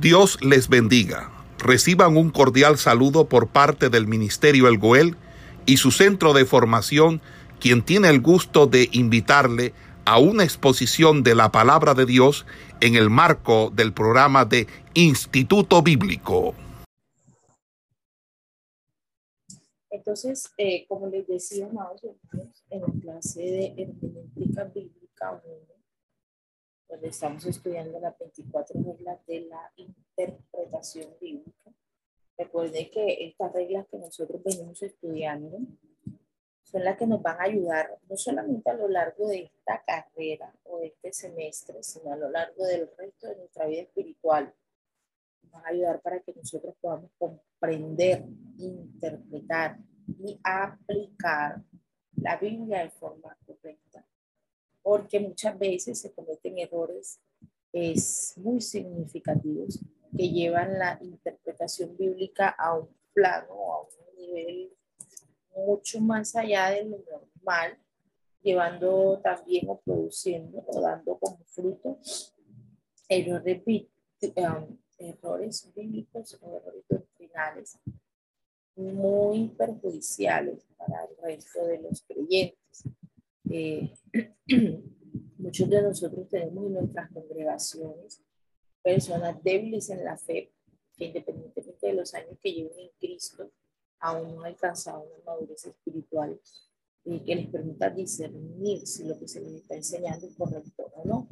Dios les bendiga. Reciban un cordial saludo por parte del Ministerio El Goel y su centro de formación, quien tiene el gusto de invitarle a una exposición de la palabra de Dios en el marco del programa de Instituto Bíblico. Entonces, eh, como les decía, en la clase de hermenéutica bíblica donde estamos estudiando las 24 reglas de la interpretación bíblica. Recuerden que estas reglas que nosotros venimos estudiando son las que nos van a ayudar no solamente a lo largo de esta carrera o de este semestre, sino a lo largo del resto de nuestra vida espiritual. Nos van a ayudar para que nosotros podamos comprender, interpretar y aplicar la Biblia de forma correcta porque muchas veces se cometen errores es muy significativos que llevan la interpretación bíblica a un plano, a un nivel mucho más allá de lo normal, llevando también o produciendo o dando como fruto errores, um, errores bíblicos o errores doctrinales muy perjudiciales para el resto de los creyentes. Eh, muchos de nosotros tenemos en nuestras congregaciones personas débiles en la fe, que independientemente de los años que lleven en Cristo, aún no han alcanzado una madurez espiritual y que les permita discernir si lo que se les está enseñando es correcto o no.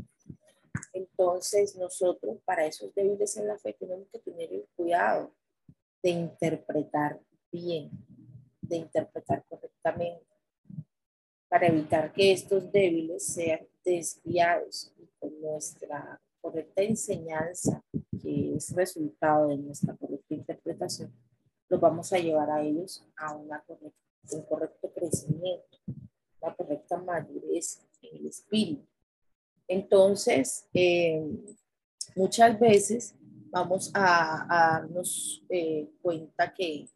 Entonces, nosotros, para esos débiles en la fe, tenemos que tener el cuidado de interpretar bien, de interpretar correctamente para evitar que estos débiles sean desviados y con nuestra correcta enseñanza, que es resultado de nuestra correcta interpretación, los vamos a llevar a ellos a una correcta, un correcto crecimiento, una correcta madurez en el espíritu. Entonces, eh, muchas veces vamos a, darnos eh, cuenta que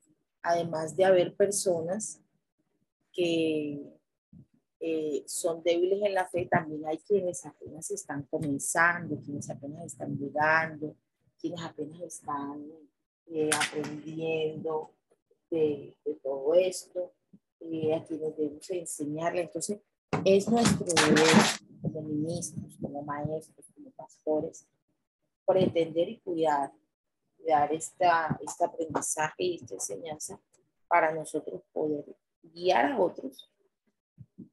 además de haber personas que eh, son débiles en la fe, también hay quienes apenas están comenzando, quienes apenas están llegando, quienes apenas están eh, aprendiendo de, todo esto, eh, a quienes debemos enseñarle. Entonces, es nuestro deber como ministros, como maestros, como pastores, pretender y cuidar, cuidar esta, este aprendizaje y esta enseñanza para nosotros poder guiar a otros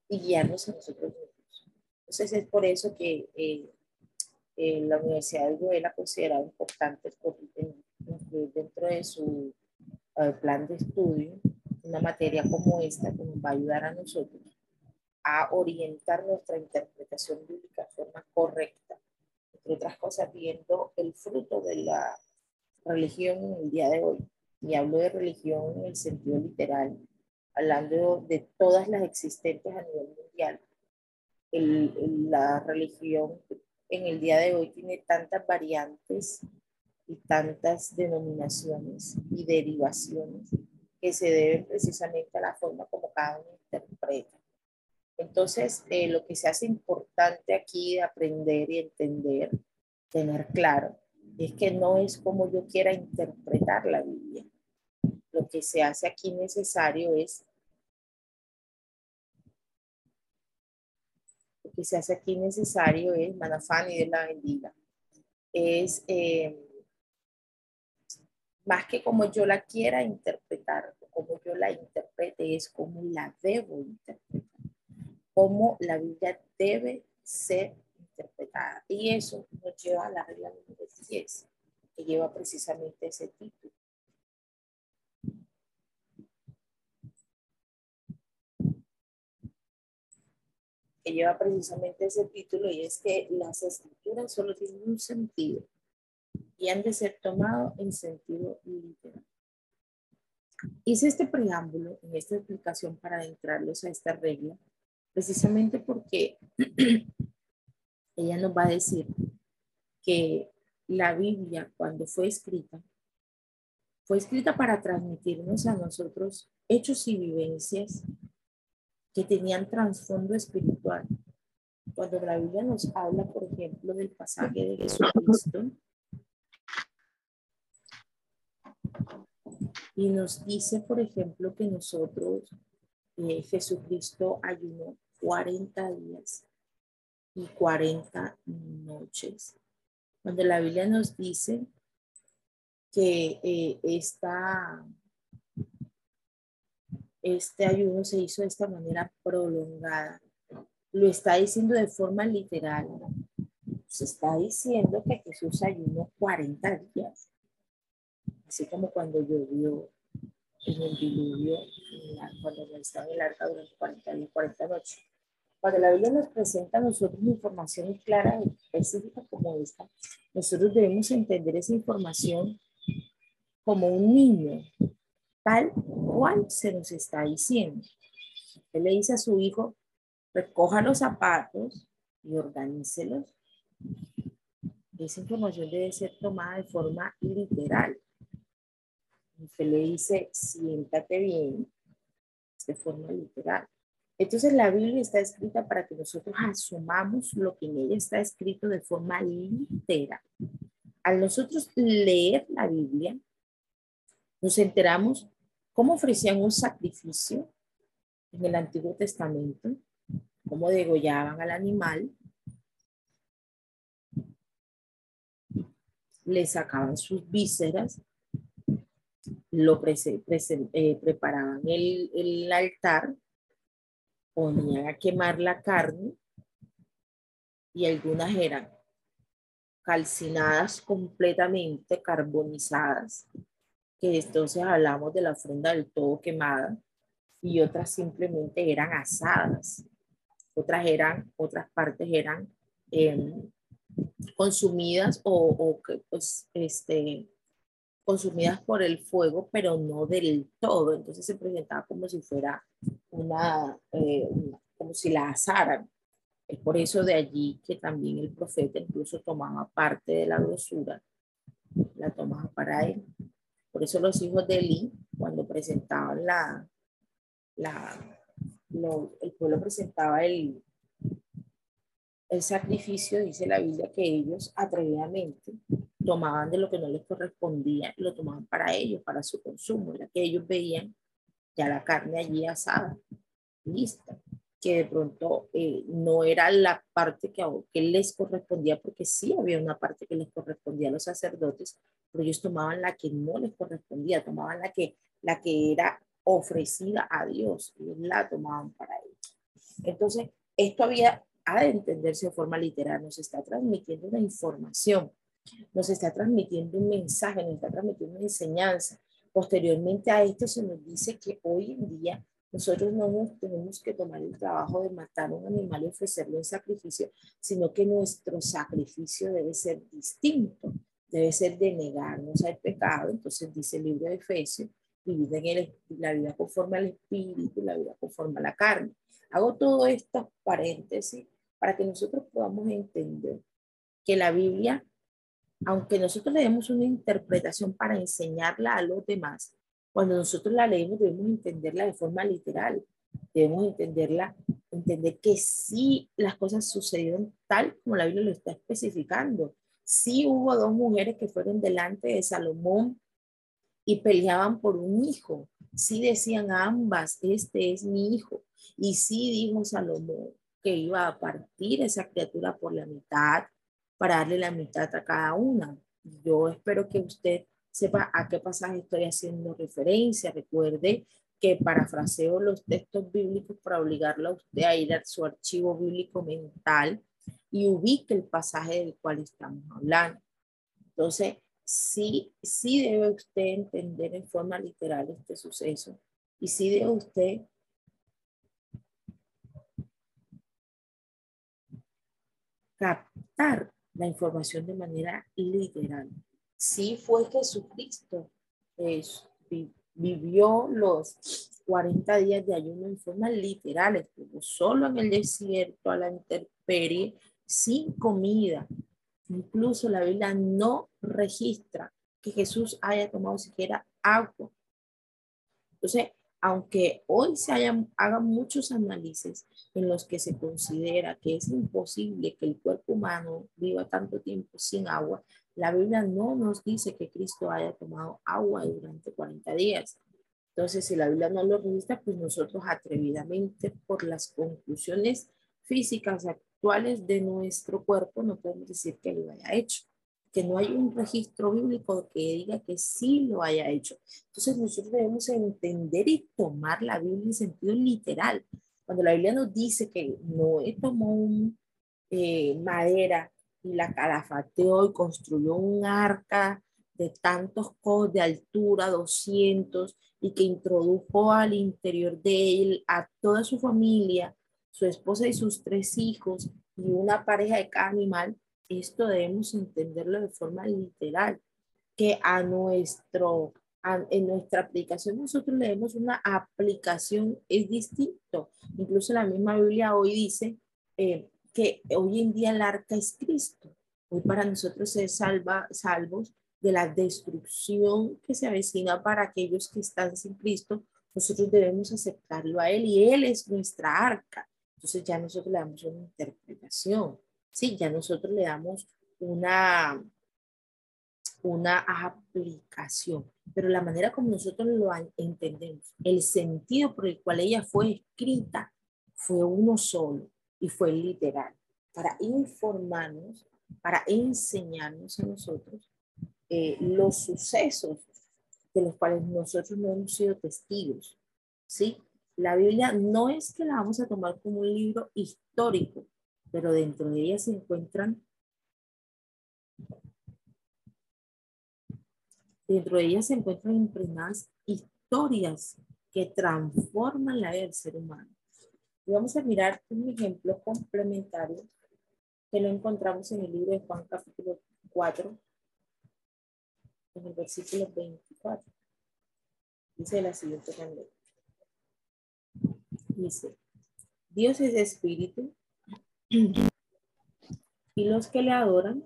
y guiarnos a nosotros mismos. Entonces es por eso que eh, eh, la Universidad de Goel ha considerado importante incluir dentro de su eh, plan de estudio una materia como esta que nos va a ayudar a nosotros a orientar nuestra interpretación bíblica de forma correcta, entre otras cosas viendo el fruto de la religión en el día de hoy. Y hablo de religión en el sentido literal, hablando de todas las existentes a nivel mundial. la religión en el día de hoy tiene tantas variantes y tantas denominaciones y derivaciones que se deben precisamente a la forma como cada uno interpreta. Entonces, eh, lo que se hace importante aquí de aprender y entender, tener claro, es que no es como yo quiera interpretar la Biblia, lo que se hace aquí necesario es, lo que se hace aquí necesario es, Manafani de la bendiga, es eh, más que como yo la quiera interpretar, como yo la interprete, es como la debo interpretar, como la Biblia debe ser interpretada. Y eso nos lleva a la regla número 10, que lleva precisamente ese título. Que lleva precisamente ese título y es que las escrituras solo tienen un sentido y han de ser tomados en sentido literal. Hice este preámbulo en esta explicación para adentrarlos a esta regla, precisamente porque ella nos va a decir que la Biblia, cuando fue escrita, fue escrita para transmitirnos a nosotros hechos y vivencias que tenían trasfondo espiritual. Cuando la Biblia nos habla, por ejemplo, del pasaje de Jesucristo, y nos dice, por ejemplo, que nosotros, eh, Jesucristo ayunó 40 días y 40 noches, donde la Biblia nos dice que eh, esta, este ayuno se hizo de esta manera prolongada, lo está diciendo de forma literal. Se está diciendo que Jesús ayunó 40 días así como cuando llovió en el diluvio, cuando estaba en el arca durante 40 años, 40 noches. Cuando la Biblia nos presenta a nosotros información clara y específica como esta, nosotros debemos entender esa información como un niño, tal cual se nos está diciendo. Él le dice a su hijo, recoja los zapatos y organícelos. Esa información debe ser tomada de forma literal se le dice, siéntate bien, de forma literal. Entonces la Biblia está escrita para que nosotros asumamos lo que en ella está escrito de forma literal. Al nosotros leer la Biblia, nos enteramos cómo ofrecían un sacrificio en el Antiguo Testamento, cómo degollaban al animal, le sacaban sus vísceras lo eh, preparaban el, el altar, ponían a quemar la carne y algunas eran calcinadas completamente, carbonizadas, que entonces hablamos de la ofrenda del todo quemada, y otras simplemente eran asadas, otras eran, otras partes eran em, consumidas o, o pues este consumidas por el fuego, pero no del todo. Entonces se presentaba como si fuera una, eh, como si la asaran. Es por eso de allí que también el profeta incluso tomaba parte de la grosura, la tomaba para él. Por eso los hijos de Eli, cuando presentaban la, la el pueblo presentaba el, el sacrificio, dice la Biblia, que ellos atrevidamente tomaban de lo que no les correspondía lo tomaban para ellos, para su consumo. Era que ellos veían ya la carne allí asada, lista, que de pronto eh, no era la parte que, les correspondía, porque sí había una parte que les correspondía a los sacerdotes, pero ellos tomaban la que no les correspondía, tomaban la que, la que era ofrecida a Dios, y la tomaban para ellos. Entonces, esto había, ha de entenderse de forma literal, nos está transmitiendo una información nos está transmitiendo un mensaje, nos está transmitiendo una enseñanza. Posteriormente a esto se nos dice que hoy en día nosotros no tenemos que tomar el trabajo de matar a un animal y ofrecerlo en sacrificio, sino que nuestro sacrificio debe ser distinto, debe ser de negarnos al pecado. Entonces dice el libro de Efesios, vivir en el, la vida conforme al espíritu, la vida conforme a la carne. Hago todo esto paréntesis para que nosotros podamos entender que la Biblia aunque nosotros le demos una interpretación para enseñarla a los demás, cuando nosotros la leemos debemos entenderla de forma literal, debemos entenderla, entender que sí las cosas sucedieron tal como la Biblia lo está especificando. Sí hubo dos mujeres que fueron delante de Salomón y peleaban por un hijo. Sí decían ambas, este es mi hijo. Y sí dijo Salomón que iba a partir esa criatura por la mitad para darle la mitad a cada una. Yo espero que usted sepa a qué pasaje estoy haciendo referencia. Recuerde que parafraseo los textos bíblicos para obligarlo a usted a ir a su archivo bíblico mental y ubique el pasaje del cual estamos hablando. Entonces, sí, sí debe usted entender en forma literal este suceso y sí debe usted captar la información de manera literal. Sí fue Jesucristo, vivió los 40 días de ayuno en forma literal, estuvo solo en el desierto, a la intemperie, sin comida. Incluso la Biblia no registra que Jesús haya tomado siquiera agua. Entonces, aunque hoy se hayan, hagan muchos análisis en los que se considera que es imposible que el cuerpo humano viva tanto tiempo sin agua, la Biblia no nos dice que Cristo haya tomado agua durante 40 días. Entonces, si la Biblia no lo registra, pues nosotros atrevidamente por las conclusiones físicas actuales de nuestro cuerpo no podemos decir que lo haya hecho, que no hay un registro bíblico que diga que sí lo haya hecho. Entonces nosotros debemos entender y tomar la Biblia en sentido literal. Cuando la Biblia nos dice que Noé tomó eh, madera y la calafateó y construyó un arca de tantos codos de altura, 200, y que introdujo al interior de él a toda su familia, su esposa y sus tres hijos y una pareja de cada animal, esto debemos entenderlo de forma literal, que a nuestro, en nuestra aplicación nosotros leemos una aplicación, es distinto. Incluso la misma Biblia hoy dice eh, que hoy en día el arca es Cristo. Hoy para nosotros es salva, salvos de la destrucción que se avecina para aquellos que están sin Cristo, nosotros debemos aceptarlo a Él y Él es nuestra arca. Entonces ya nosotros le damos una interpretación, ¿sí? Ya nosotros le damos una, una aplicación, pero la manera como nosotros lo entendemos, el sentido por el cual ella fue escrita fue uno solo y fue literal, para informarnos, para enseñarnos a nosotros eh, los sucesos de los cuales nosotros no hemos sido testigos, ¿sí? La Biblia no es que la vamos a tomar como un libro histórico, pero dentro de ella se encuentran dentro de ella se encuentran impregnadas historias que transforman la vida del ser humano. Y vamos a mirar un ejemplo complementario que lo encontramos en el libro de Juan capítulo 4, en el versículo 24. Dice la siguiente manera. Dice, Dios es espíritu y los que le adoran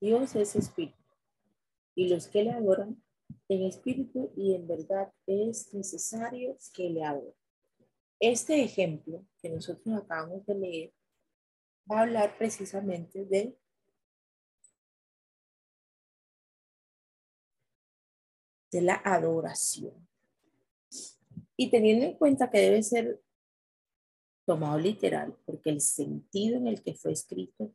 Dios es espíritu y los que le adoran en espíritu y en verdad es necesario que le adoren. Este ejemplo que nosotros acabamos de leer va a hablar precisamente de de la adoración. Y teniendo en cuenta que debe ser tomado literal, porque el sentido en el que fue escrito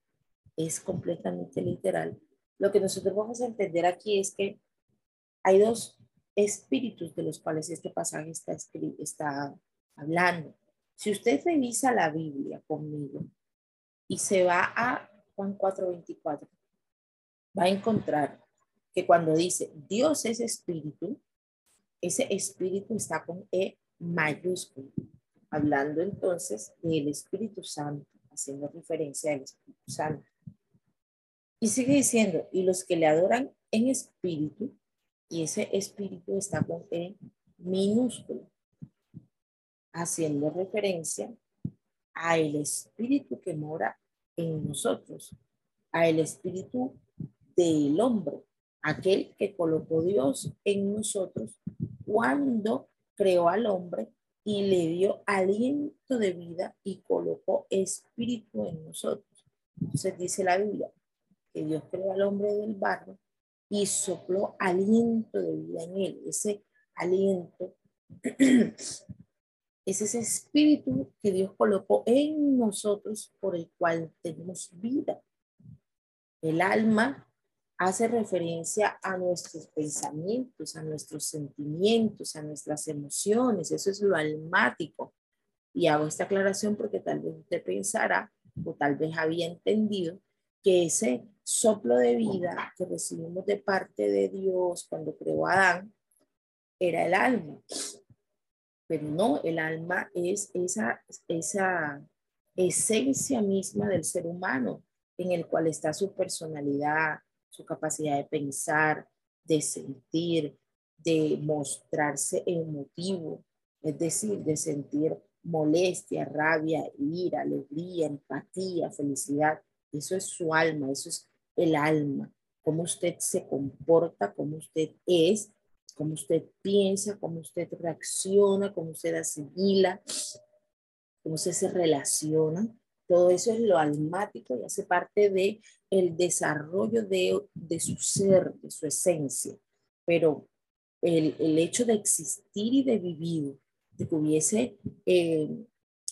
es completamente literal, lo que nosotros vamos a entender aquí es que hay dos espíritus de los cuales este pasaje está, está hablando. Si usted revisa la Biblia conmigo y se va a Juan 4:24, va a encontrar que cuando dice Dios es espíritu, ese espíritu está con E mayúsculo, hablando entonces del Espíritu Santo, haciendo referencia al Espíritu Santo. Y sigue diciendo, y los que le adoran en espíritu, y ese espíritu está con E minúsculo, haciendo referencia a el espíritu que mora en nosotros, a el espíritu del hombre, aquel que colocó Dios en nosotros cuando creó al hombre y le dio aliento de vida y colocó espíritu en nosotros. Entonces dice la Biblia que Dios creó al hombre del barro y sopló aliento de vida en él. Ese aliento es ese espíritu que Dios colocó en nosotros por el cual tenemos vida. El alma hace referencia a nuestros pensamientos, a nuestros sentimientos, a nuestras emociones. Eso es lo almático. Y hago esta aclaración porque tal vez usted pensará o tal vez había entendido que ese soplo de vida que recibimos de parte de Dios cuando creó a Adán era el alma. Pero no, el alma es esa, esa esencia misma del ser humano en el cual está su personalidad, su capacidad de pensar, de sentir, de mostrarse emotivo, es decir, de sentir molestia, rabia, ira, alegría, empatía, felicidad. Eso es su alma, eso es el alma, cómo usted se comporta, cómo usted es, cómo usted piensa, cómo usted reacciona, cómo usted asimila, cómo usted se relaciona. Todo eso es lo almático y hace parte de el desarrollo de, de su ser, de su esencia. Pero el, el, hecho de existir y de vivir, de que hubiese eh,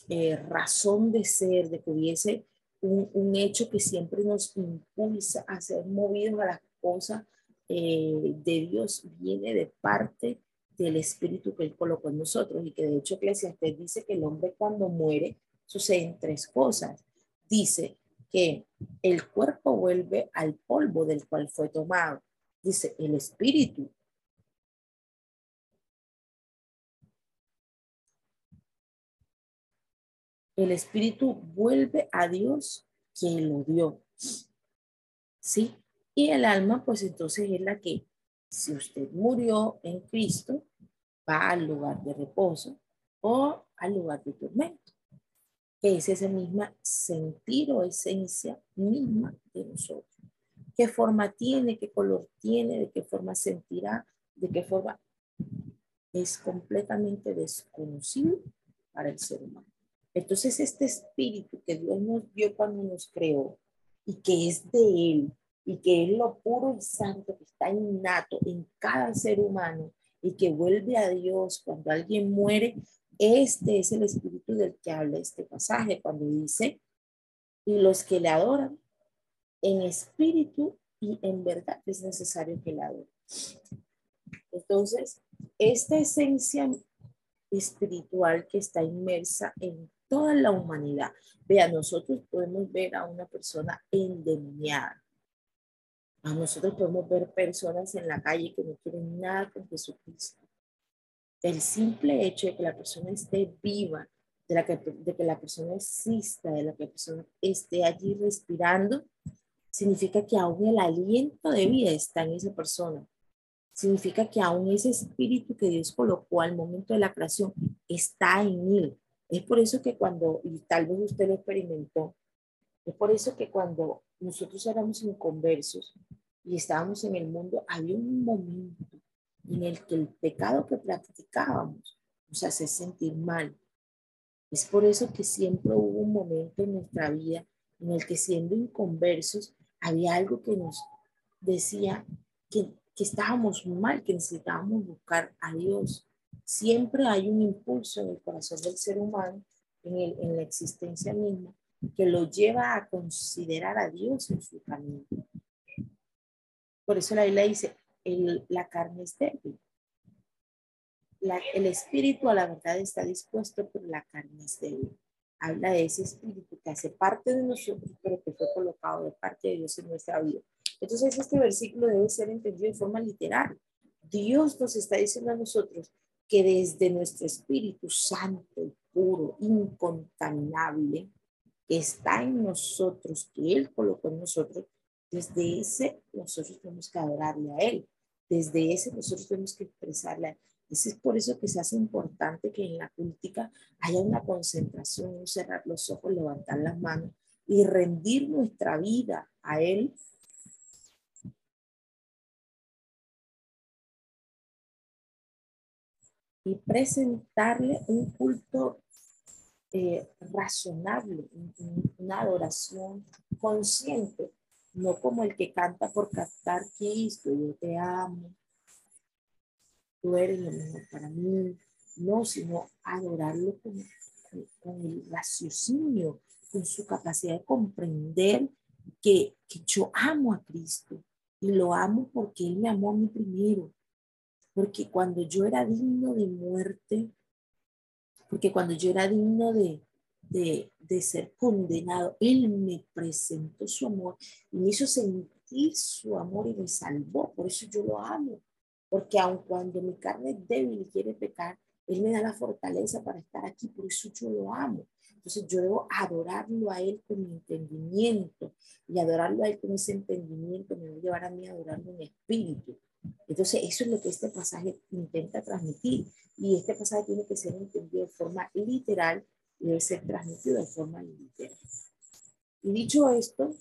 eh, razón de ser, de que hubiese un, un, hecho que siempre nos impulsa a ser movidos a las cosas eh, de Dios, viene de parte del espíritu que Él colocó en nosotros y que de hecho Eclesiastes dice que el hombre cuando muere suceden tres cosas. Dice que el cuerpo vuelve al polvo del cual fue tomado. Dice, el espíritu el espíritu vuelve a Dios quien lo dio. ¿Sí? Y el alma, pues entonces es la que, si usted murió en Cristo, va al lugar de reposo o al lugar de tormento, que es ese misma sentir o esencia misma de nosotros. ¿Qué forma tiene? ¿Qué color tiene? ¿De qué forma sentirá? ¿De qué forma? Es completamente desconocido para el ser humano. Entonces, este espíritu que Dios nos dio cuando nos creó y que es de Él y que es lo puro y santo que está innato en cada ser humano y que vuelve a Dios cuando alguien muere, este es el espíritu del que habla este pasaje cuando dice, y los que le adoran en espíritu y en verdad es necesario que le adoren. Entonces, esta esencia espiritual que está inmersa en toda la humanidad. Vea, nosotros podemos ver a una persona endemoniada. A nosotros podemos ver personas en la calle que no quieren nada con Jesucristo. El simple hecho de que la persona esté viva, de, la que, de que la persona exista, de la que la persona esté allí respirando, significa que aún el aliento de vida está en esa persona. Significa que aún ese espíritu que Dios colocó al momento de la creación está en él. Es por eso que cuando, y tal vez usted lo experimentó, es por eso que cuando nosotros éramos inconversos y estábamos en el mundo, había un momento en el que el pecado que practicábamos nos hace sentir mal. Es por eso que siempre hubo un momento en nuestra vida en el que siendo inconversos había algo que nos decía que, estábamos mal, que necesitábamos buscar a Dios siempre hay un impulso en el corazón del ser humano, en, el, en la existencia misma, que lo lleva a considerar a Dios en su camino. Por eso la Biblia dice, el, la carne es débil. La, el espíritu a la verdad está dispuesto, pero la carne es débil. Habla de ese espíritu que hace parte de nosotros, pero que fue colocado de parte de Dios en nuestra vida. Entonces este versículo debe ser entendido de forma literal. Dios nos está diciendo a nosotros que desde nuestro Espíritu Santo, puro, incontaminable, que está en nosotros, que Él colocó en nosotros, desde ese nosotros tenemos que adorarle a Él. Desde ese nosotros tenemos que expresarle a Él. Es por eso que se hace importante que en la crítica haya una concentración, un cerrar los ojos, levantar las manos y rendir nuestra vida a Él y presentarle un culto eh, razonable, una adoración consciente, no como el que canta por cantar Cristo, yo te amo, tú eres lo mejor para mí, no, sino adorarlo con, con, el raciocinio, con su capacidad de comprender que, que yo amo a Cristo y lo amo porque Él me amó a mí primero porque cuando yo era digno de muerte, porque cuando yo era digno de, de, de, ser condenado, Él me presentó su amor y me hizo sentir su amor y me salvó. Por eso yo lo amo, porque aun cuando mi carne es débil y quiere pecar, Él me da la fortaleza para estar aquí, por eso yo lo amo. Entonces yo debo adorarlo a Él con mi entendimiento y adorarlo a Él con ese entendimiento me va a llevar a mí a adorarlo en espíritu. Entonces, eso es lo que este pasaje intenta transmitir. Y este pasaje tiene que ser entendido de forma literal debe ser transmitido de forma literal. Y dicho esto,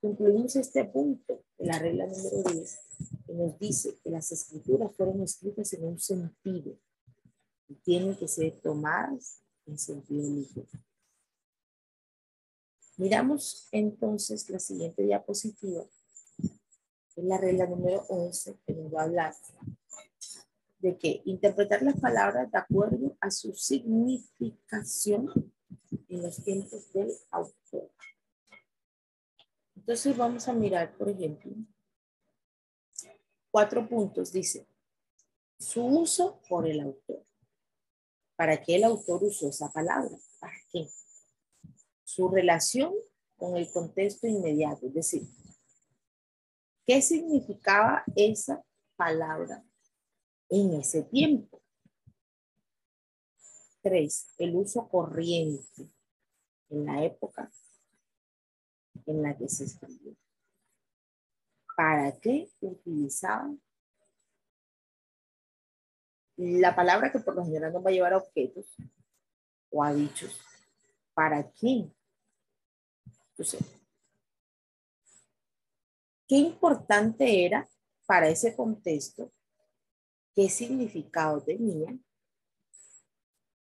Concluimos este punto de la regla número 10 que nos dice que las escrituras fueron escritas en un sentido y tienen que ser tomadas en sentido líquido. Miramos entonces la siguiente diapositiva, es la regla número 11 que nos va a hablar de que interpretar las palabras de acuerdo a su significación en los tiempos del autor. Entonces vamos a mirar, por ejemplo, cuatro puntos. Dice, su uso por el autor. ¿Para qué el autor usó esa palabra? ¿Para qué? Su relación con el contexto inmediato, es decir, ¿qué significaba esa palabra en ese tiempo? Tres, el uso corriente en la época en la que se escribió. ¿Para qué utilizaban la palabra que por lo general nos va a llevar a objetos o a dichos? ¿Para quién? ¿qué importante era para ese contexto? ¿Qué significado tenía?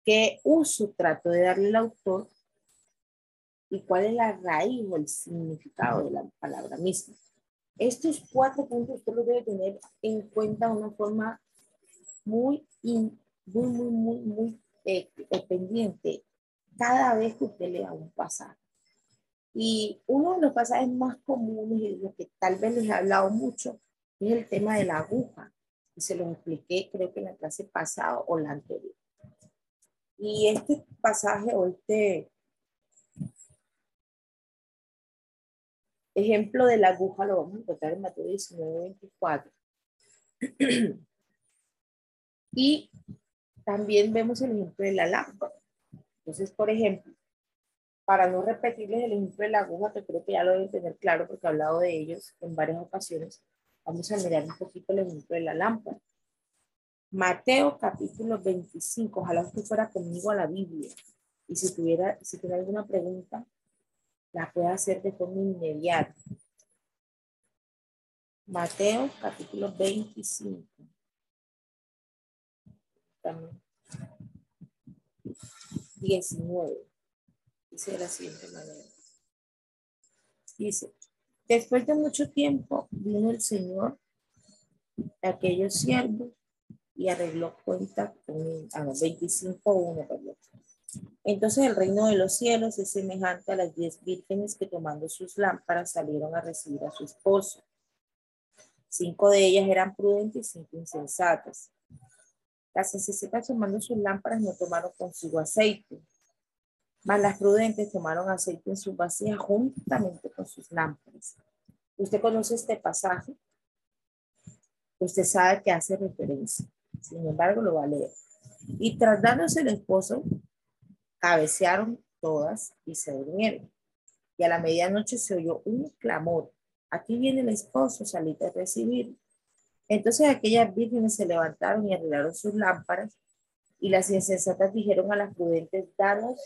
¿Qué uso trató de darle el autor y cuál es la raíz o el significado de la palabra misma. Estos cuatro puntos usted los debe tener en cuenta de una forma muy, muy, muy, muy, muy eh, eh, pendiente cada vez que usted lea un pasaje. Y uno de los pasajes más comunes y lo que tal vez les he hablado mucho es el tema de la aguja. Y se lo expliqué creo que en la clase pasada o la anterior. Y este pasaje o este Ejemplo de la aguja lo vamos a encontrar en Mateo 19, 24. y también vemos el ejemplo de la lámpara. Entonces, por ejemplo, para no repetirles el ejemplo de la aguja, que creo que ya lo deben tener claro porque he hablado de ellos en varias ocasiones, vamos a mirar un poquito el ejemplo de la lámpara. Mateo capítulo 25, ojalá usted fuera conmigo a la Biblia. Y si tuviera, si tiene alguna pregunta, la puede hacer de forma inmediata. Mateo capítulo 25. También. 19. Dice de la siguiente manera. Dice, después de mucho tiempo vino el Señor a aquellos siervos y arregló cuenta con a los 25.1, perdón. Entonces el reino de los cielos es semejante a las diez vírgenes que tomando sus lámparas salieron a recibir a su esposo. Cinco de ellas eran prudentes y cinco insensatas. Las insensatas tomando sus lámparas no tomaron consigo aceite, mas las prudentes tomaron aceite en sus vasijas juntamente con sus lámparas. ¿Usted conoce este pasaje? Usted sabe que hace referencia. Sin embargo, lo va a leer. Y tras darnos el esposo, Cabecearon todas y se durmieron. Y a la medianoche se oyó un clamor. Aquí viene el esposo, salite a recibir. Entonces aquellas vírgenes se levantaron y arreglaron sus lámparas. Y las insensatas dijeron a las prudentes, danos,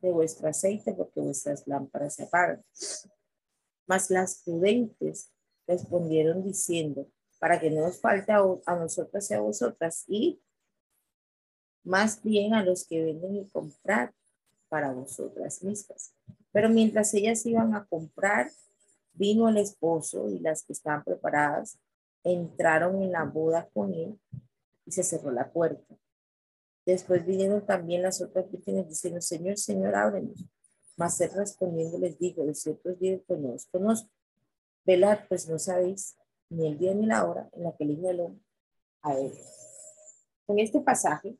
de vuestro aceite porque vuestras lámparas se apagan. Mas las prudentes respondieron diciendo, para que no nos falte a, a nosotras y a vosotras, y más bien a los que venden y comprar para vosotras mismas. Pero mientras ellas iban a comprar, vino el esposo y las que estaban preparadas entraron en la boda con él y se cerró la puerta. Después vinieron también las otras vírgenes diciendo, Señor, Señor, ábrenos. Mas él respondiendo les digo, de cierto os digo que no os conozco. Velad, pues no sabéis ni el día ni la hora en la que el Hombre a él. En este pasaje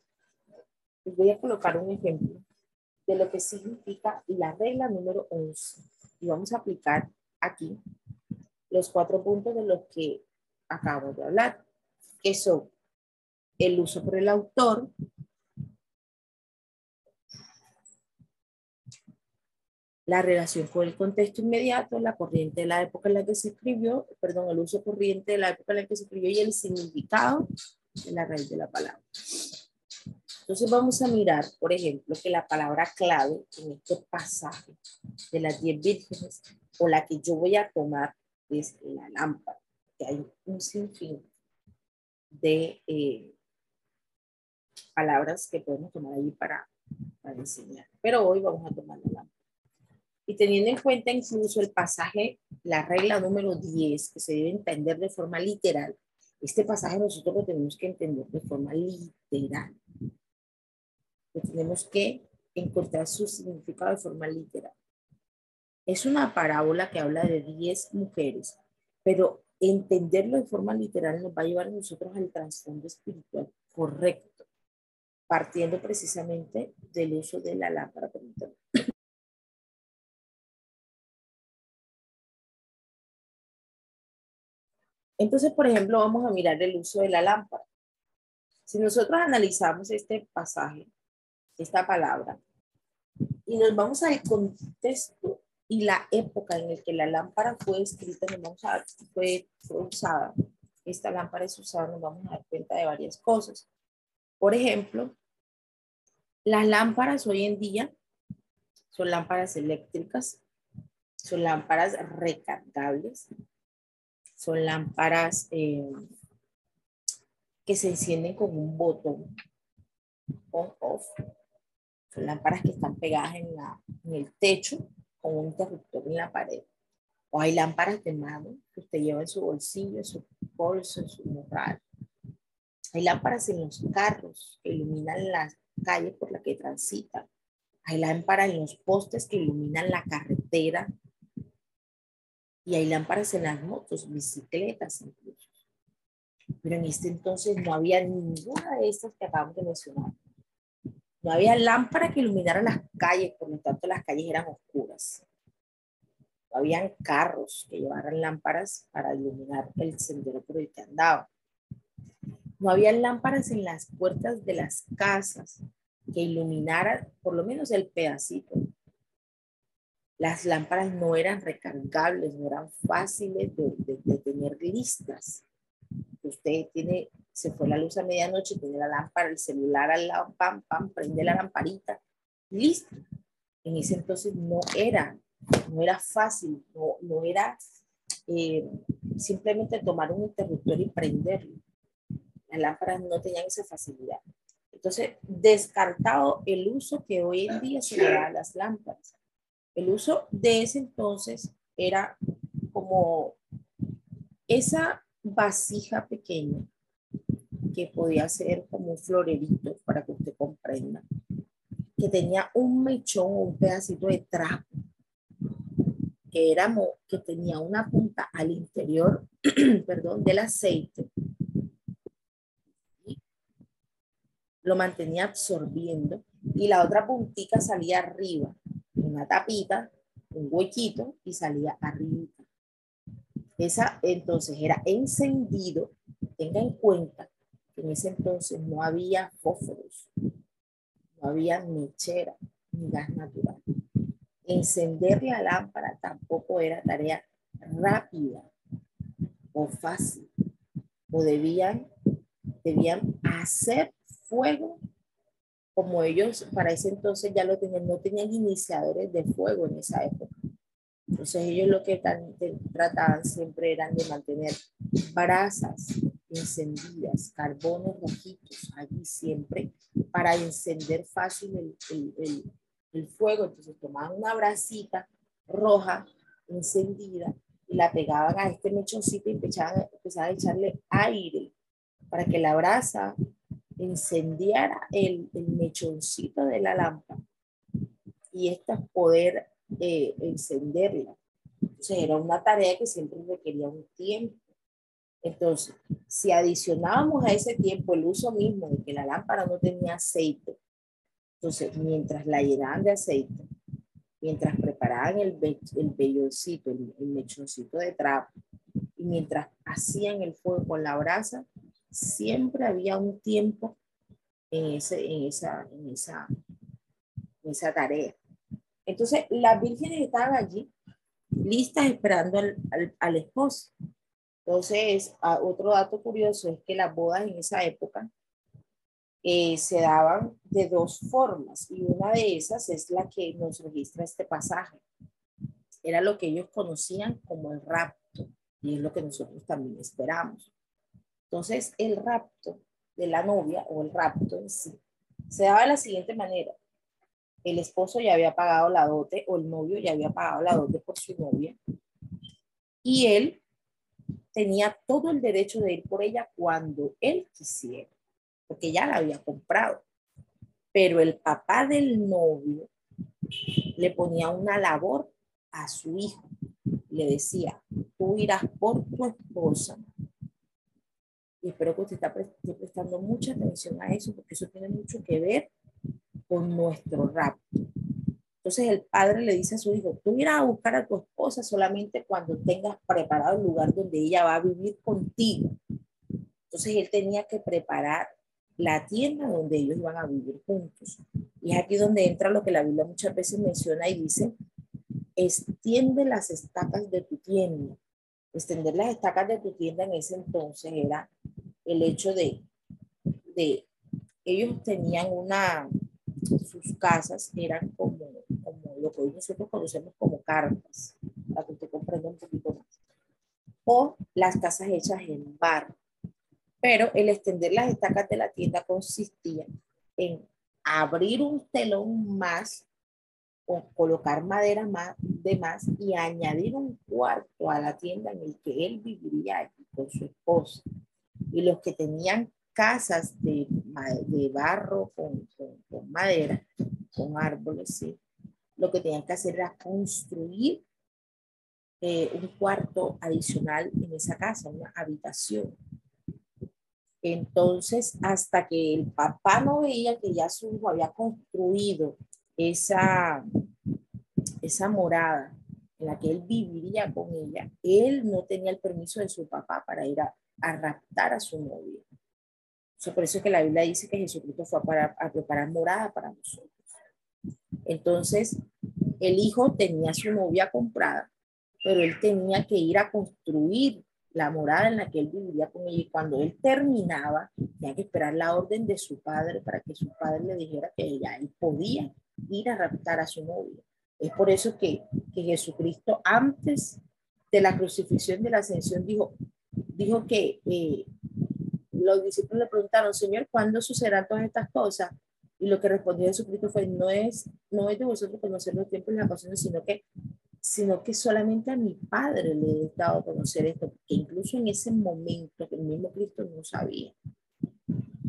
les voy a colocar un ejemplo de lo que significa la regla número 11. Y vamos a aplicar aquí los cuatro puntos de los que acabo de hablar, que son el uso por el autor, la relación con el contexto inmediato, la corriente de la época en la que se escribió, perdón, el uso corriente de la época en la que se escribió y el significado de la raíz de la palabra. Entonces vamos a mirar, por ejemplo, que la palabra clave en este pasaje de las diez vírgenes o la que yo voy a tomar es la lámpara, que hay un sinfín de eh, palabras que podemos tomar ahí para, para enseñar. Pero hoy vamos a tomar la lámpara. Y teniendo en cuenta incluso el pasaje, la regla número 10, que se debe entender de forma literal, este pasaje nosotros lo tenemos que entender de forma literal tenemos que encontrar su significado de forma literal. Es una parábola que habla de 10 mujeres, pero entenderlo de forma literal nos va a llevar a nosotros al trasfondo espiritual correcto, partiendo precisamente del uso de la lámpara. Entonces, por ejemplo, vamos a mirar el uso de la lámpara. Si nosotros analizamos este pasaje, esta palabra. Y nos vamos al contexto y la época en el que la lámpara fue escrita, nos vamos a fue, fue usada. Esta lámpara es usada, nos vamos a dar cuenta de varias cosas. Por ejemplo, las lámparas hoy en día son lámparas eléctricas, son lámparas recargables, son lámparas eh, que se encienden con un botón on-off lámparas que están pegadas en, la, en el techo con un interruptor en la pared. O hay lámparas de mano que usted lleva en su bolsillo, en su bolso, en su morral. Hay lámparas en los carros que iluminan las calles por las que transitan. Hay lámparas en los postes que iluminan la carretera. Y hay lámparas en las motos, bicicletas incluso. Pero en este entonces no había ninguna de estas que acabamos de mencionar. No había lámpara que iluminara las calles, por lo tanto las calles eran oscuras. No habían carros que llevaran lámparas para iluminar el sendero por el que andaba. No había lámparas en las puertas de las casas que iluminaran por lo menos el pedacito. Las lámparas no eran recargables, no eran fáciles de, tener listas. Usted tiene se fue la luz a medianoche, tiene la lámpara, el celular al lado, pam, pam, prende la lamparita, listo. En ese entonces no era, no era fácil, no, no era eh, simplemente tomar un interruptor y prenderlo. Las lámparas no tenían esa facilidad. Entonces, descartado el uso que hoy en día se le da a las lámparas. El uso de ese entonces era como esa vasija pequeña que podía ser como un florerito para que usted comprenda, que tenía un mechón o un pedacito de trapo, que, era, que tenía una punta al interior, perdón, del aceite. Lo mantenía absorbiendo y la otra puntita salía arriba, una tapita, un huequito y salía arriba. Esa entonces era encendido, tenga en cuenta en ese entonces no había fósforos, no había mechera ni gas natural. Encender la lámpara tampoco era tarea rápida o fácil, o debían, debían hacer fuego como ellos para ese entonces ya lo tenían, no tenían iniciadores de fuego en esa época. Entonces ellos lo que trataban siempre eran de mantener brasas encendidas, carbones rojitos allí siempre para encender fácil el, fuego. Entonces tomaban una brasita roja encendida y la pegaban a este mechoncito y empezaban, empezaban a echarle aire para que la brasa encendiera el, el mechoncito de la lámpara y esta poder eh, encenderla. Entonces era una tarea que siempre requería un tiempo. Entonces, si adicionábamos a ese tiempo el uso mismo de que la lámpara no tenía aceite, entonces mientras la llenaban de aceite, mientras preparaban el, el velloncito, el, mechoncito de trapo, y mientras hacían el fuego con la brasa, siempre había un tiempo en, ese, en, esa, en, esa, en esa tarea. Entonces, las vírgenes estaban allí, listas esperando al, al esposo. Entonces, otro dato curioso es que las bodas en esa época eh, se daban de dos formas y una de esas es la que nos registra este pasaje. Era lo que ellos conocían como el rapto y es lo que nosotros también esperamos. Entonces, el rapto de la novia o el rapto en sí se daba de la siguiente manera. El esposo ya había pagado la dote o el novio ya había pagado la dote por su novia y él tenía todo el derecho de ir por ella cuando él quisiera, porque ya la había comprado. Pero el papá del novio le ponía una labor a su hijo. Le decía, tú irás por tu esposa. Y espero que usted esté prestando mucha atención a eso, porque eso tiene mucho que ver con nuestro rapto. Entonces el padre le dice a su hijo, tú irás a buscar a tu esposa solamente cuando tengas preparado el lugar donde ella va a vivir contigo. Entonces él tenía que preparar la tienda donde ellos iban a vivir juntos. Y es aquí donde entra lo que la Biblia muchas veces menciona y dice, extiende las estacas de tu tienda. Extender las estacas de tu tienda en ese entonces era el hecho de, de ellos tenían una, sus casas eran como lo que hoy nosotros conocemos como carpas, para que usted comprenda un poquito más. O las casas hechas en barro. Pero el extender las estacas de la tienda consistía en abrir un telón más o colocar madera más, de más y añadir un cuarto a la tienda en el que él viviría con su esposa. Y los que tenían casas de, de barro con, con, madera, con árboles, sí, lo que tenían que hacer era construir eh, un cuarto adicional en esa casa, una habitación. Entonces, hasta que el papá no veía que ya su hijo había construido esa, esa morada en la que él viviría con ella, él no tenía el permiso de su papá para ir a, raptar a su novia. por eso es que la Biblia dice que Jesucristo fue a preparar morada para nosotros. Entonces, el hijo tenía su novia comprada, pero él tenía que ir a construir la morada en la que él viviría con ella. Y cuando él terminaba, tenía que esperar la orden de su padre para que su padre le dijera que ya él podía ir a raptar a su novia. Es por eso que, que Jesucristo, antes de la crucifixión de la ascensión, dijo, dijo que eh, los discípulos le preguntaron, Señor, ¿cuándo sucederán todas estas cosas? Y lo que respondió Jesucristo fue, no es, no es de vosotros conocer los tiempos y las ocasiones, sino que, sino que solamente a mi Padre le he dado a conocer esto, porque incluso en ese momento que el mismo Cristo no sabía,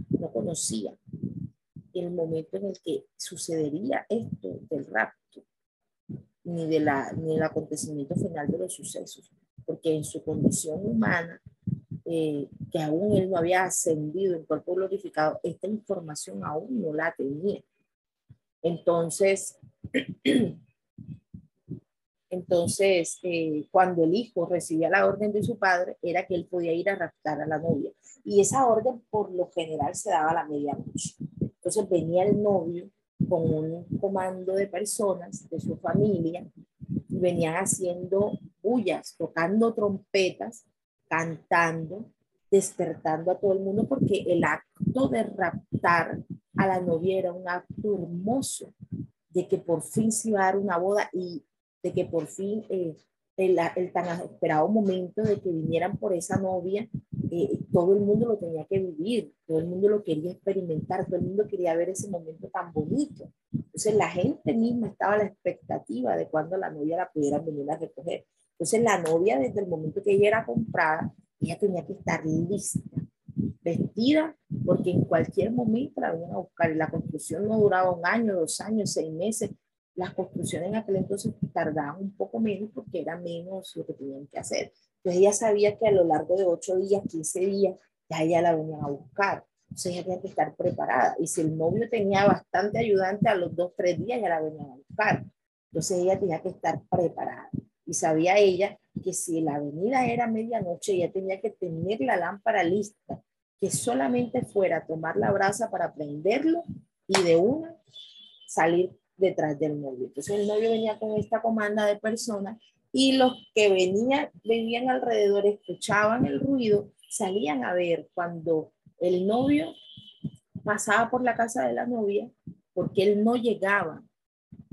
no conocía el momento en el que sucedería esto del rapto, ni, de la, ni del acontecimiento final de los sucesos, porque en su condición humana eh, que aún él no había ascendido en cuerpo glorificado, esta información aún no la tenía. Entonces, entonces eh, cuando el hijo recibía la orden de su padre, era que él podía ir a raptar a la novia. Y esa orden por lo general se daba a la medianoche. Entonces venía el novio con un comando de personas de su familia y venían haciendo bullas, tocando trompetas cantando, despertando a todo el mundo, porque el acto de raptar a la novia era un acto hermoso, de que por fin se iba a dar una boda y de que por fin eh, el, el, tan esperado momento de que vinieran por esa novia, eh, todo el mundo lo tenía que vivir, todo el mundo lo quería experimentar, todo el mundo quería ver ese momento tan bonito. Entonces la gente misma estaba a la expectativa de cuando la novia la pudieran venir a recoger. Entonces la novia desde el momento que ella era comprada, ella tenía que estar lista, vestida, porque en cualquier momento la venían a buscar. Y la construcción no duraba un año, dos años, seis meses. Las construcciones en aquel entonces tardaban un poco menos porque era menos lo que tenían que hacer. Entonces ella sabía que a lo largo de ocho días, quince días, ya ella la venían a buscar. Entonces ella tenía que estar preparada. Y si el novio tenía bastante ayudante, a los dos, tres días ya la venían a buscar. Entonces ella tenía que estar preparada. Y sabía ella que si la avenida era medianoche, ella tenía que tener la lámpara lista, que solamente fuera tomar la brasa para prenderlo y de una salir detrás del novio. Entonces el novio venía con esta comanda de personas y los que venían, venían alrededor, escuchaban el ruido, salían a ver cuando el novio pasaba por la casa de la novia porque él no llegaba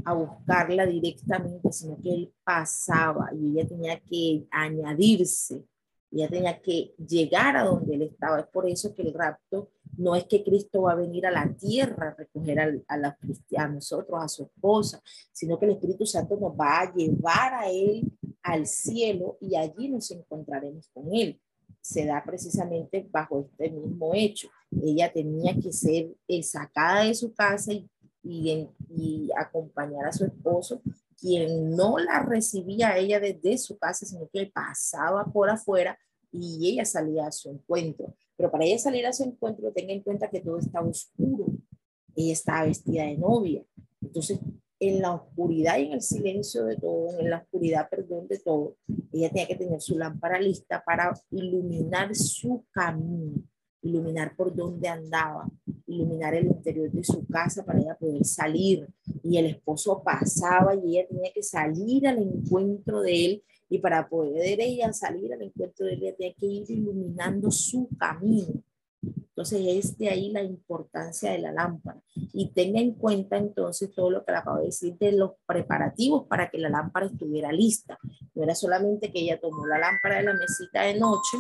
a buscarla directamente, sino que él pasaba y ella tenía que añadirse, ella tenía que llegar a donde él estaba. Es por eso que el rapto no es que Cristo va a venir a la tierra a recoger a, a, a nosotros, a su esposa, sino que el Espíritu Santo nos va a llevar a él al cielo y allí nos encontraremos con él. Se da precisamente bajo este mismo hecho. Ella tenía que ser eh, sacada de su casa y y, acompañar a su esposo, quien no la recibía ella desde su casa, sino que pasaba por afuera y ella salía a su encuentro. Pero para ella salir a su encuentro, tenga en cuenta que todo está oscuro. Ella estaba vestida de novia. Entonces, en la oscuridad y en el silencio de todo, en la oscuridad, perdón, de todo, ella tenía que tener su lámpara lista para iluminar su camino iluminar por dónde andaba, iluminar el interior de su casa para ella poder salir. Y el esposo pasaba y ella tenía que salir al encuentro de él. Y para poder ella salir al encuentro de él, ella tenía que ir iluminando su camino. Entonces es de ahí la importancia de la lámpara. Y tenga en cuenta entonces todo lo que le acabo de decir de los preparativos para que la lámpara estuviera lista. No era solamente que ella tomó la lámpara de la mesita de noche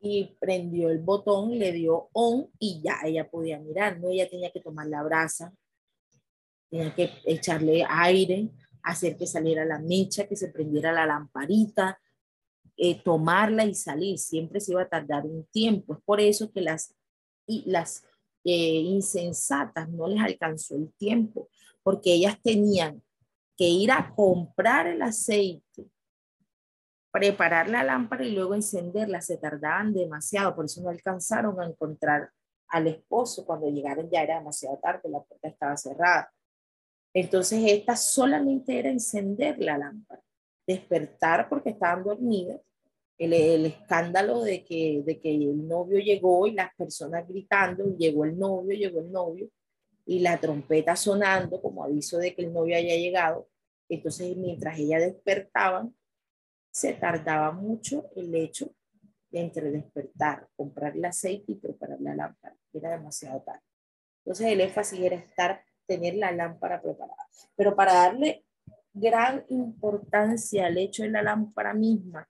y prendió el botón, le dio on y ya ella podía mirar, no ella tenía que tomar la brasa, tenía que echarle aire, hacer que saliera la mecha, que se prendiera la lamparita, eh, tomarla y salir, siempre se iba a tardar un tiempo, es por eso que las, las eh, insensatas no les alcanzó el tiempo, porque ellas tenían que ir a comprar el aceite, preparar la lámpara y luego encenderla. Se tardaban demasiado, por eso no alcanzaron a encontrar al esposo. Cuando llegaron ya era demasiado tarde, la puerta estaba cerrada. Entonces esta solamente era encender la lámpara, despertar porque estaban dormidas, el, escándalo de que, de que el novio llegó y las personas gritando, llegó el novio, llegó el novio, y la trompeta sonando como aviso de que el novio haya llegado. Entonces, mientras ella despertaban, se tardaba mucho el hecho de entre despertar, comprar el aceite y preparar la lámpara. Era demasiado tarde. Entonces el énfasis era estar, tener la lámpara preparada. Pero para darle gran importancia al hecho de la lámpara misma,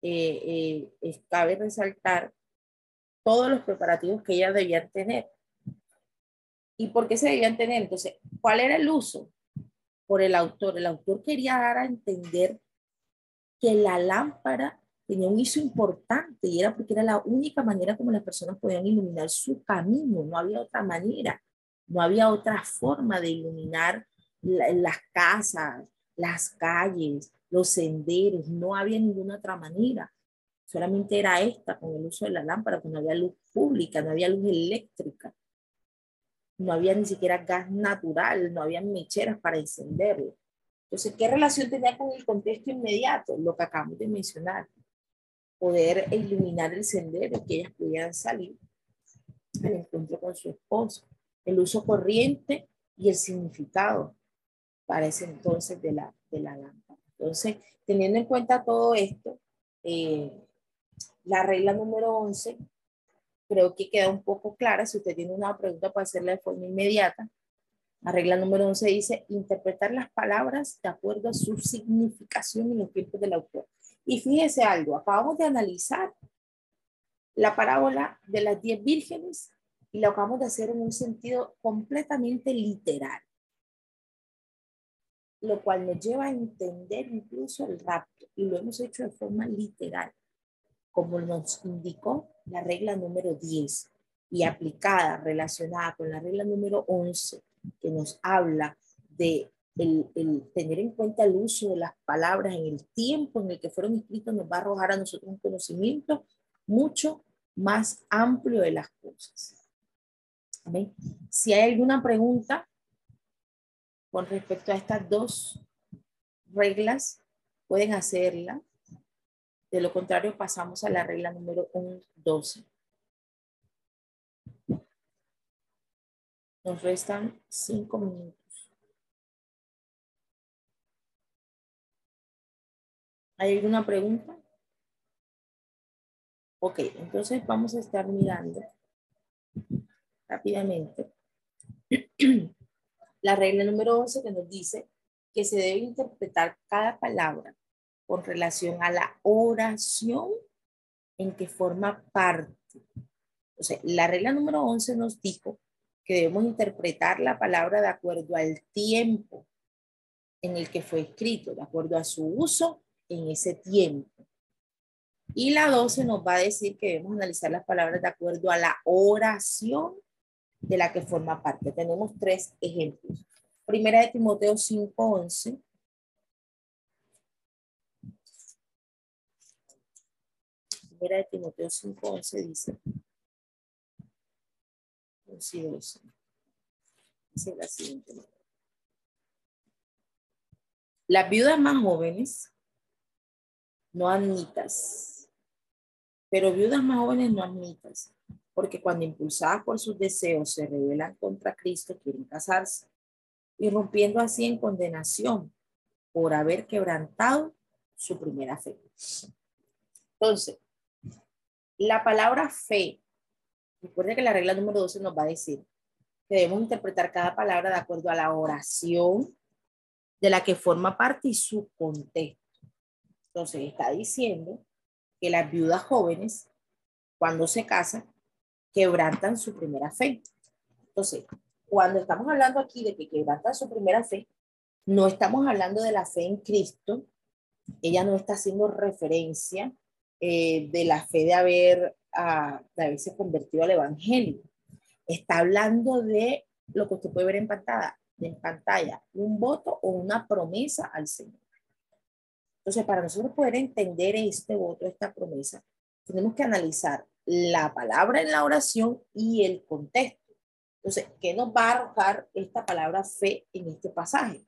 eh, eh, cabe resaltar todos los preparativos que ella debía tener. ¿Y por qué se debían tener? Entonces, ¿cuál era el uso? Por el autor. El autor quería dar a entender que la lámpara tenía un uso importante y era porque era la única manera como las personas podían iluminar su camino, no había otra manera, no había otra forma de iluminar las casas, las calles, los senderos, no había ninguna otra manera. Solamente era esta con el uso de la lámpara, porque no había luz pública, no había luz eléctrica, no había ni siquiera gas natural, no había mecheras para encenderlo. Entonces, ¿qué relación tenía con el contexto inmediato? Lo que acabamos de mencionar. Poder iluminar el sendero, que ellas pudieran salir al encuentro con su esposo. El uso corriente y el significado para ese entonces de la, de la lámpara. Entonces, teniendo en cuenta todo esto, eh, la regla número 11 creo que queda un poco clara. Si usted tiene una pregunta, puede hacerla de forma inmediata. La regla número 11 dice interpretar las palabras de acuerdo a su significación y los tiempos del autor. Y fíjese algo, acabamos de analizar la parábola de las diez vírgenes y lo acabamos de hacer en un sentido completamente literal, lo cual nos lleva a entender incluso el rapto y lo hemos hecho de forma literal, como nos indicó la regla número 10 y aplicada, relacionada con la regla número 11 que nos habla de el, tener en cuenta el uso de las palabras en el tiempo en el que fueron escritos, nos va a arrojar a nosotros un conocimiento mucho más amplio de las cosas. Amén. Si hay alguna pregunta con respecto a estas dos reglas, pueden hacerla. De lo contrario, pasamos a la regla número 12. Nos restan cinco minutos. ¿Hay alguna pregunta? Ok, entonces vamos a estar mirando rápidamente la regla número 11 que nos dice que se debe interpretar cada palabra con relación a la oración en que forma parte. O sea, la regla número 11 nos dijo que debemos interpretar la palabra de acuerdo al tiempo en el que fue escrito, de acuerdo a su uso en ese tiempo. Y la 12 nos va a decir que debemos analizar las palabras de acuerdo a la oración de la que forma parte. Tenemos tres ejemplos. Primera de Timoteo 5:11. Primera de Timoteo 5:11 dice. La. Las viudas más jóvenes no admitas, pero viudas más jóvenes no admitas, porque cuando impulsadas por sus deseos se rebelan contra Cristo, quieren casarse, irrumpiendo así en condenación por haber quebrantado su primera fe. Entonces, la palabra fe, recuerde que la regla número 12 nos va a decir que debemos interpretar cada palabra de acuerdo a la oración de la que forma parte y su contexto. Entonces, está diciendo que las viudas jóvenes, cuando se casan, quebrantan su primera fe. Entonces, cuando estamos hablando aquí de que quebrantan su primera fe, no estamos hablando de la fe en Cristo. Ella no está haciendo referencia eh, de la fe de haber, uh, de haberse convertido al Evangelio. Está hablando de lo que usted puede ver en pantalla, en pantalla, un voto o una promesa al Señor. Entonces, para nosotros poder entender este voto, esta promesa, tenemos que analizar la palabra en la oración y el contexto. Entonces, ¿qué nos va a arrojar esta palabra fe en este pasaje?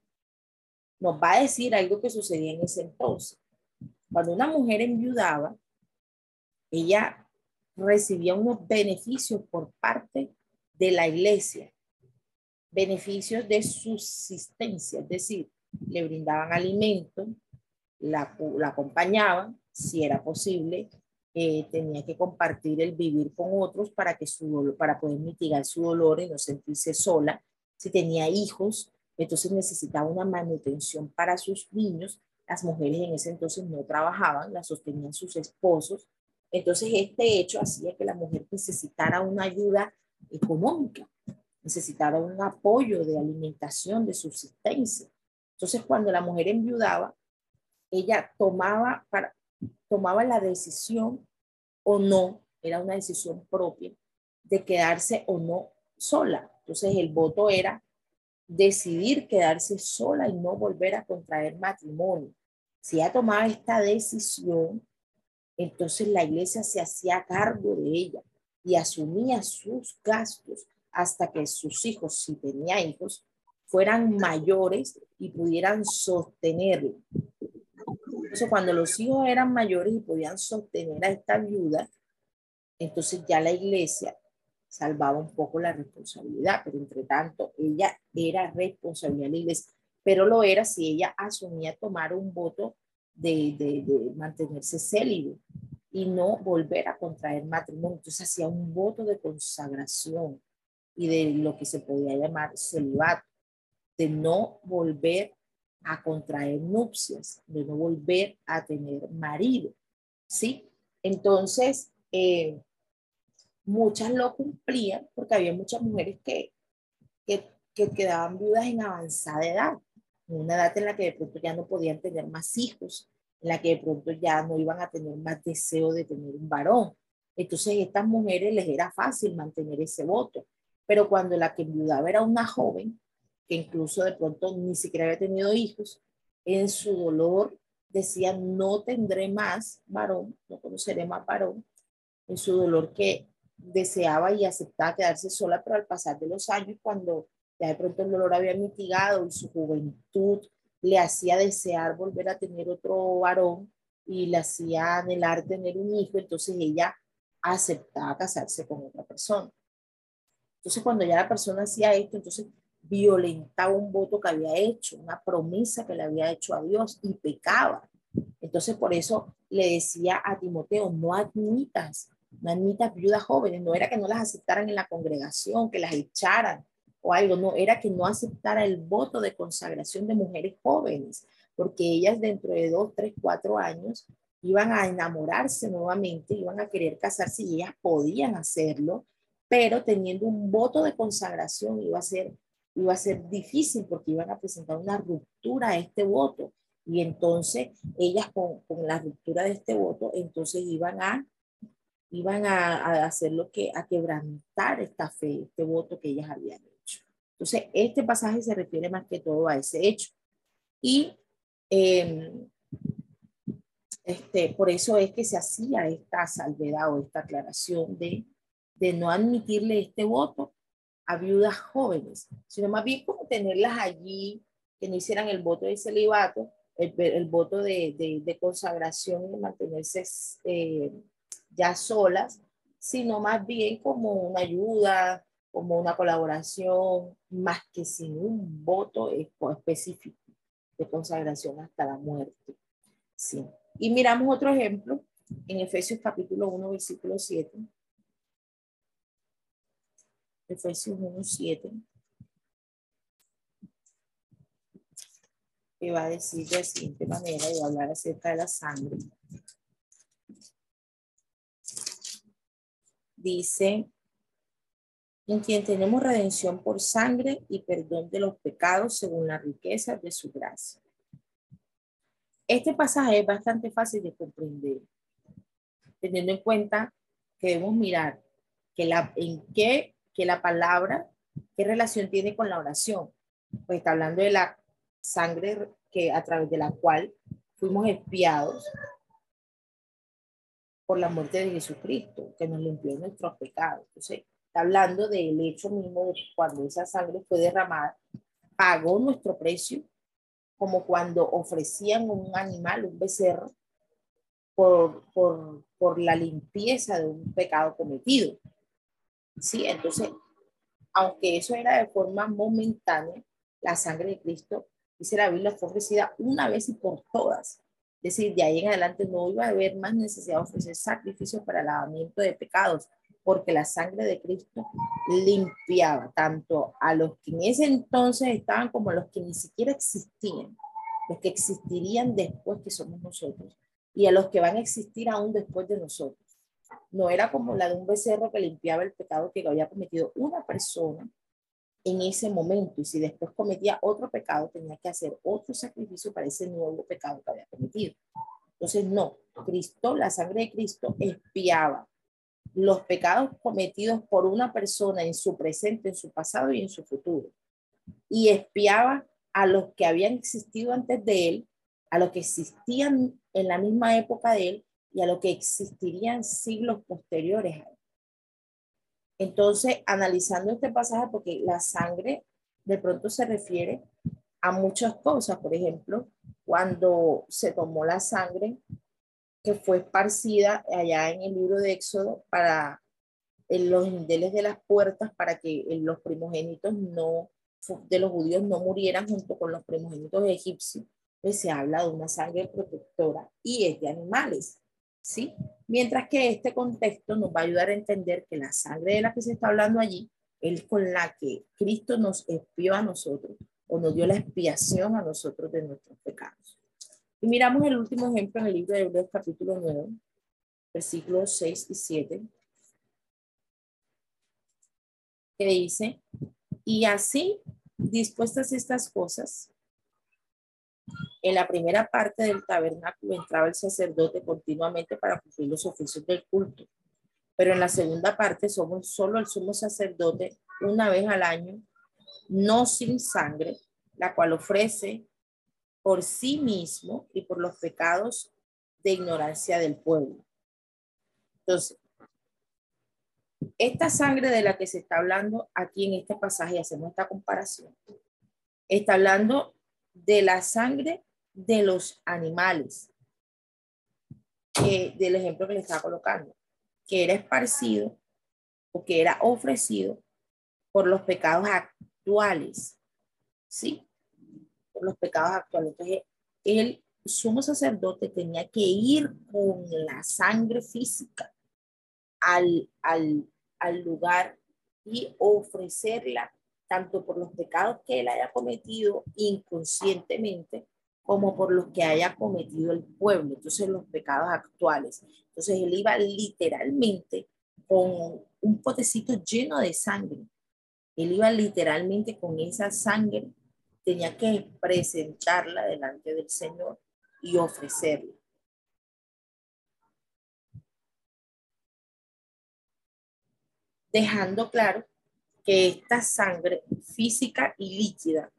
Nos va a decir algo que sucedía en ese entonces. Cuando una mujer enviudaba, ella recibía unos beneficios por parte de la iglesia, beneficios de subsistencia, es decir, le brindaban alimento, la, la acompañaban, si era posible, eh, tenía que compartir el vivir con otros para, que su, para poder mitigar su dolor y no sentirse sola. Si tenía hijos, entonces necesitaba una manutención para sus niños. Las mujeres en ese entonces no trabajaban, las sostenían sus esposos. Entonces este hecho hacía que la mujer necesitara una ayuda económica, necesitara un apoyo de alimentación, de subsistencia. Entonces cuando la mujer enviudaba, ella tomaba, para, tomaba la decisión o no, era una decisión propia, de quedarse o no sola. Entonces el voto era decidir quedarse sola y no volver a contraer matrimonio. Si ella tomaba esta decisión, entonces la iglesia se hacía cargo de ella y asumía sus gastos hasta que sus hijos, si tenía hijos, fueran mayores y pudieran sostenerlo. Entonces, cuando los hijos eran mayores y podían sostener a esta viuda, entonces ya la iglesia salvaba un poco la responsabilidad, pero entre tanto ella era responsabilidad de la iglesia, pero lo era si ella asumía tomar un voto de, de, de mantenerse célibe y no volver a contraer matrimonio. Entonces hacía un voto de consagración y de lo que se podía llamar celibato, de no volver a contraer nupcias, de no volver a tener marido, ¿sí? Entonces, eh, muchas lo cumplían porque había muchas mujeres que, que, que quedaban viudas en avanzada edad, una edad en la que de pronto ya no podían tener más hijos, en la que de pronto ya no iban a tener más deseo de tener un varón. Entonces, a estas mujeres les era fácil mantener ese voto, pero cuando la que enviudaba era una joven, que incluso de pronto ni siquiera había tenido hijos, en su dolor decía, no tendré más varón, no conoceré más varón, en su dolor que deseaba y aceptaba quedarse sola, pero al pasar de los años, cuando ya de pronto el dolor había mitigado y su juventud le hacía desear volver a tener otro varón y le hacía anhelar tener un hijo, entonces ella aceptaba casarse con otra persona. Entonces, cuando ya la persona hacía esto, entonces violentaba un voto que había hecho, una promesa que le había hecho a Dios y pecaba. Entonces por eso le decía a Timoteo, no admitas no admita viudas jóvenes, no era que no las aceptaran en la congregación, que las echaran o algo, no, era que no aceptara el voto de consagración de mujeres jóvenes, porque ellas dentro de dos, tres, cuatro años iban a enamorarse nuevamente, iban a querer casarse y ellas podían hacerlo, pero teniendo un voto de consagración iba a ser, iba a ser difícil porque iban a presentar una ruptura a este voto. Y entonces ellas con, con la ruptura de este voto, entonces iban a iban a, hacer lo que, a quebrantar esta fe, este voto que ellas habían hecho. Entonces, este pasaje se refiere más que todo a ese hecho. Y em, este, por eso es que se hacía esta salvedad o esta aclaración de, de no admitirle este voto a viudas jóvenes, sino más bien como tenerlas allí, que no hicieran el voto de celibato, el, el voto de, de, de, consagración y mantenerse eh, ya solas, sino más bien como una ayuda, como una colaboración, más que sin un voto específico de consagración hasta la muerte. Sí. Y miramos otro ejemplo en Efesios capítulo 1, versículo 7. Efesios 1, 7. Que va a decir de la siguiente manera y va a hablar acerca de la sangre. dice, en quien tenemos redención por sangre y perdón de los pecados según la riqueza de su gracia. Este pasaje es bastante fácil de comprender, teniendo en cuenta que debemos mirar que la, en qué que la palabra, qué relación tiene con la oración. Pues está hablando de la sangre que a través de la cual fuimos espiados por la muerte de Jesucristo, que nos limpió nuestros pecados. Entonces, está hablando del hecho mismo de cuando esa sangre fue derramada, pagó nuestro precio, como cuando ofrecían un animal, un becerro, por, por, por la limpieza de un pecado cometido. Sí, entonces, aunque eso era de forma momentánea, la sangre de Cristo, dice la Biblia, fue ofrecida una vez y por todas es decir, de ahí en adelante no iba a haber más necesidad de ofrecer sacrificios para el lavamiento de pecados, porque la sangre de Cristo limpiaba tanto a los que en ese entonces estaban como a los que ni siquiera existían, los que existirían después que somos nosotros, y a los que van a existir aún después de nosotros. No era como la de un becerro que limpiaba el pecado que había cometido una persona en ese momento. Y si después cometía otro pecado, tenía que hacer otro sacrificio para ese nuevo pecado que había cometido. Entonces, no, Cristo, la sangre de Cristo espiaba los pecados cometidos por una persona en su presente, en su pasado y en su futuro. Y espiaba a los que habían existido antes de él, a los que existían en la misma época de él y a los que existirían siglos posteriores a él. Entonces, analizando este pasaje, porque la sangre de pronto se refiere a muchas cosas, por ejemplo, cuando se tomó la sangre que fue esparcida allá en el libro de Éxodo para en los indeles de las puertas para que los primogénitos no de los judíos no murieran junto con los primogénitos egipcios, pues se habla de una sangre protectora y es de animales. ¿sí? Mientras que este contexto nos va a ayudar a entender que la sangre de la que se está hablando allí es con la que Cristo nos expió a nosotros o nos dio la expiación a nosotros de nuestros pecados. Y miramos el último ejemplo en el libro de Hebreos capítulo 9, versículos 6 y 7, que dice, y así, dispuestas estas cosas, en la primera parte del tabernáculo entraba el sacerdote continuamente para cumplir los oficios del culto, pero en la segunda parte somos solo el sumo sacerdote una vez al año, no sin sangre, la cual ofrece por sí mismo y por los pecados de ignorancia del pueblo. Entonces, esta sangre de la que se está hablando aquí en este pasaje, hacemos esta comparación, está hablando de la sangre de los animales, del ejemplo que le estaba colocando, que era esparcido o que era ofrecido por los pecados actuales, ¿sí? Los pecados actuales. Entonces, el sumo sacerdote tenía que ir con la sangre física al, al, al lugar y ofrecerla tanto por los pecados que él haya cometido inconscientemente como por los que haya cometido el pueblo, entonces los pecados actuales. Entonces él iba literalmente con un potecito lleno de sangre. Él iba literalmente con esa sangre, tenía que presentarla delante del Señor y ofrecerla. Dejando claro que esta sangre física y líquida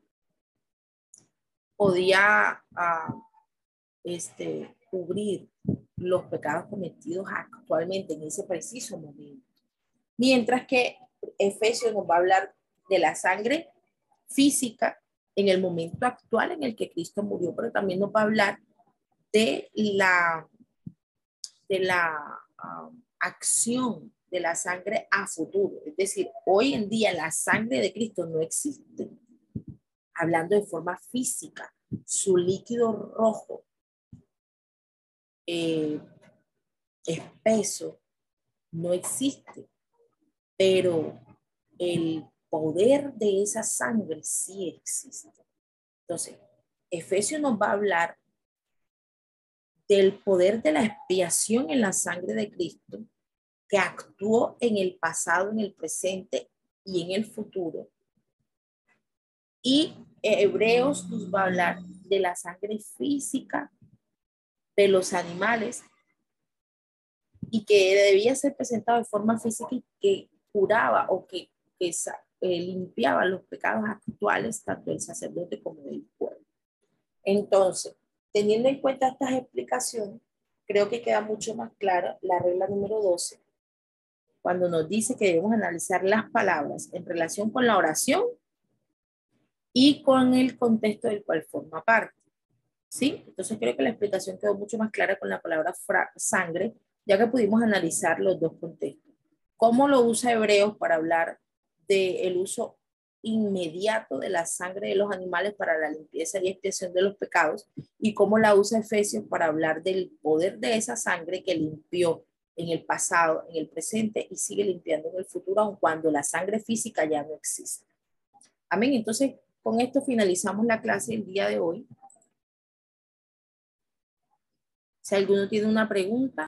podía ah, este, cubrir los pecados cometidos actualmente en ese preciso momento. Mientras que Efesios nos va a hablar de la sangre física en el momento actual en el que Cristo murió, pero también nos va a hablar de la, de la ah, acción de la sangre a futuro. Es decir, hoy en día la sangre de Cristo no existe. Hablando de forma física, su líquido rojo, eh, espeso, no existe. Pero el poder de esa sangre sí existe. Entonces, Efesios nos va a hablar del poder de la expiación en la sangre de Cristo que actuó en el pasado, en el presente y en el futuro. Y Hebreos nos va a hablar de la sangre física de los animales y que debía ser presentado de forma física y que curaba o que, que eh, limpiaba los pecados actuales tanto del sacerdote como del pueblo. Entonces, teniendo en cuenta estas explicaciones, creo que queda mucho más clara la regla número 12, cuando nos dice que debemos analizar las palabras en relación con la oración y con el contexto del cual forma parte. ¿Sí? Entonces creo que la explicación quedó mucho más clara con la palabra sangre, ya que pudimos analizar los dos contextos. ¿Cómo lo usa Hebreos para hablar del uso inmediato de la sangre de los animales para la limpieza y expiación de los pecados? Y cómo la usa Efesios para hablar del poder de esa sangre que limpió en el pasado, en el presente y sigue limpiando en el futuro, aun cuando la sangre física ya no existe. Amén. Entonces, con esto finalizamos la clase del día de hoy. Si alguno tiene una pregunta.